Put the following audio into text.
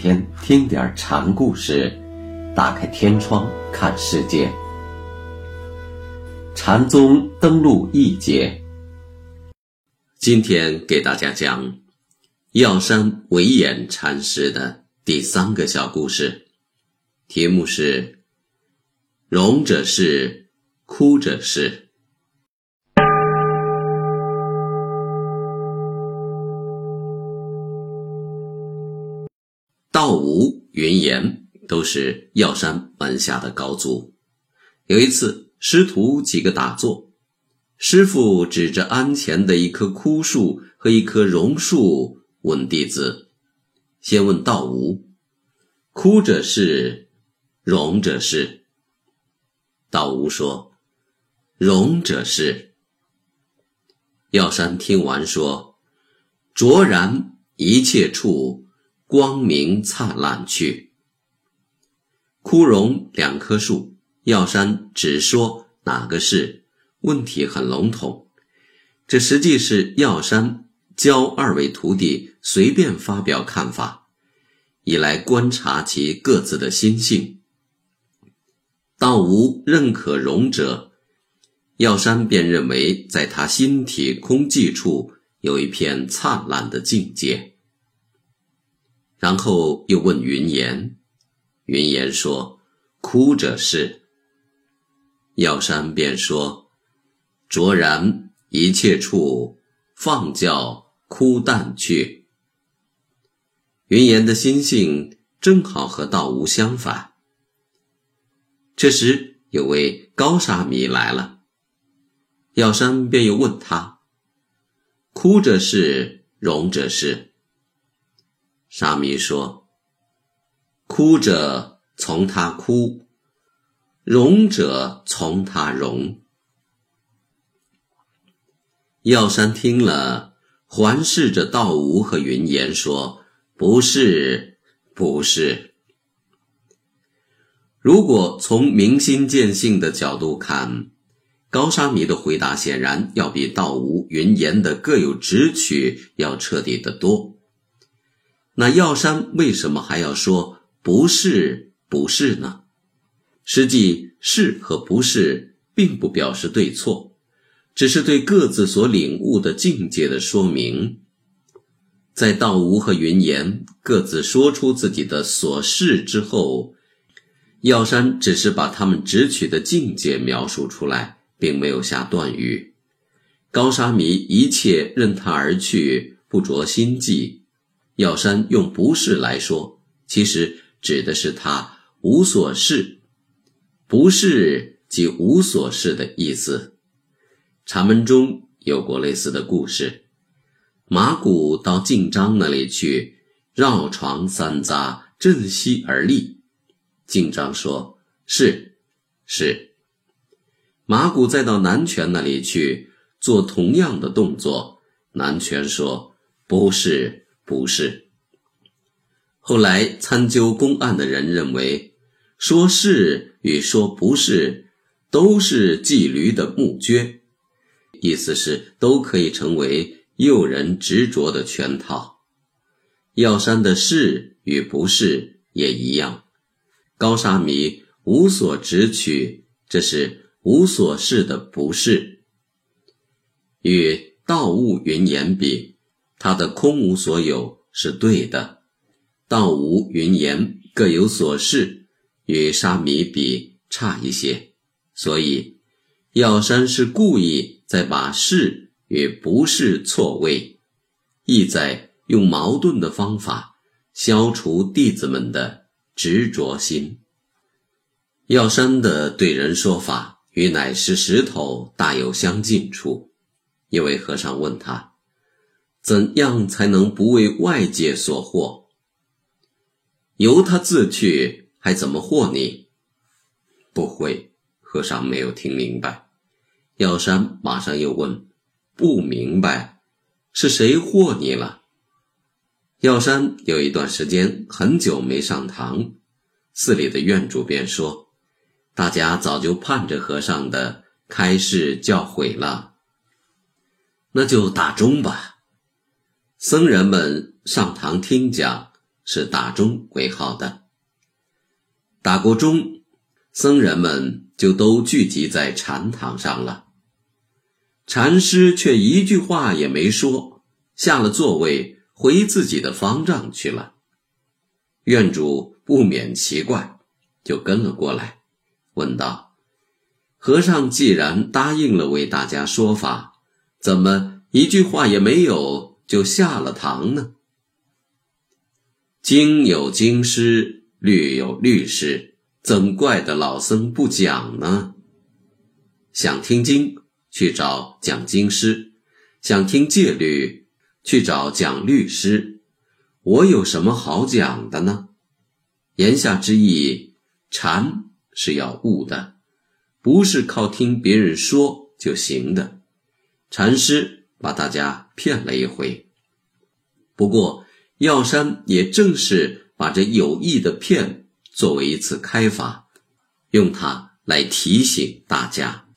天听点禅故事，打开天窗看世界。禅宗登陆一节，今天给大家讲药山惟演禅师的第三个小故事，题目是“荣者是，哭者是”。道无、云岩都是药山门下的高足。有一次，师徒几个打坐，师傅指着庵前的一棵枯树和一棵榕树问弟子：“先问道无，枯者是，荣者是。”道无说：“荣者是。”药山听完说：“卓然一切处。”光明灿烂去。枯荣两棵树，药山只说哪个是？问题很笼统。这实际是药山教二位徒弟随便发表看法，以来观察其各自的心性。道无认可荣者，药山便认为在他心体空寂处有一片灿烂的境界。然后又问云岩，云岩说：“哭者是。”药山便说：“卓然一切处，放教枯淡去。”云岩的心性正好和道无相反。这时有位高沙弥来了，药山便又问他：“哭者是，荣者是。”沙弥说：“哭者从他哭，荣者从他荣。”药山听了，环视着道无和云岩说：“不是，不是。如果从明心见性的角度看，高沙弥的回答显然要比道无、云岩的各有直取要彻底得多。”那药山为什么还要说不是不是呢？实际是和不是并不表示对错，只是对各自所领悟的境界的说明。在道无和云岩各自说出自己的所是之后，药山只是把他们直取的境界描述出来，并没有下断语。高沙弥一切任他而去，不着心计。药山用“不是”来说，其实指的是他无所事，不是即无所事的意思。禅门中有过类似的故事：马古到晋章那里去，绕床三匝，振膝而立。晋章说：“是，是。”马古再到南泉那里去，做同样的动作，南泉说：“不是。”不是。后来参究公案的人认为，说是与说不是，都是系驴的木橛，意思是都可以成为诱人执着的圈套。药山的是与不是也一样，高沙弥无所执取，这是无所事的不是。与道物云言比。他的空无所有是对的，道无云言各有所事，与沙弥比差一些，所以药山是故意在把是与不是错位，意在用矛盾的方法消除弟子们的执着心。药山的对人说法与乃是石头大有相近处，一位和尚问他。怎样才能不为外界所惑？由他自去，还怎么惑你？不会，和尚没有听明白。药山马上又问：“不明白，是谁惑你了？”药山有一段时间很久没上堂，寺里的院主便说：“大家早就盼着和尚的开示教诲了，那就打钟吧。”僧人们上堂听讲，是打钟为号的。打过钟，僧人们就都聚集在禅堂上了。禅师却一句话也没说，下了座位，回自己的方丈去了。院主不免奇怪，就跟了过来，问道：“和尚既然答应了为大家说法，怎么一句话也没有就下了堂呢？”经有经师，律有律师，怎怪得老僧不讲呢？想听经。去找讲经师，想听戒律，去找讲律师。我有什么好讲的呢？言下之意，禅是要悟的，不是靠听别人说就行的。禅师把大家骗了一回，不过药山也正是把这有意的骗作为一次开发，用它来提醒大家。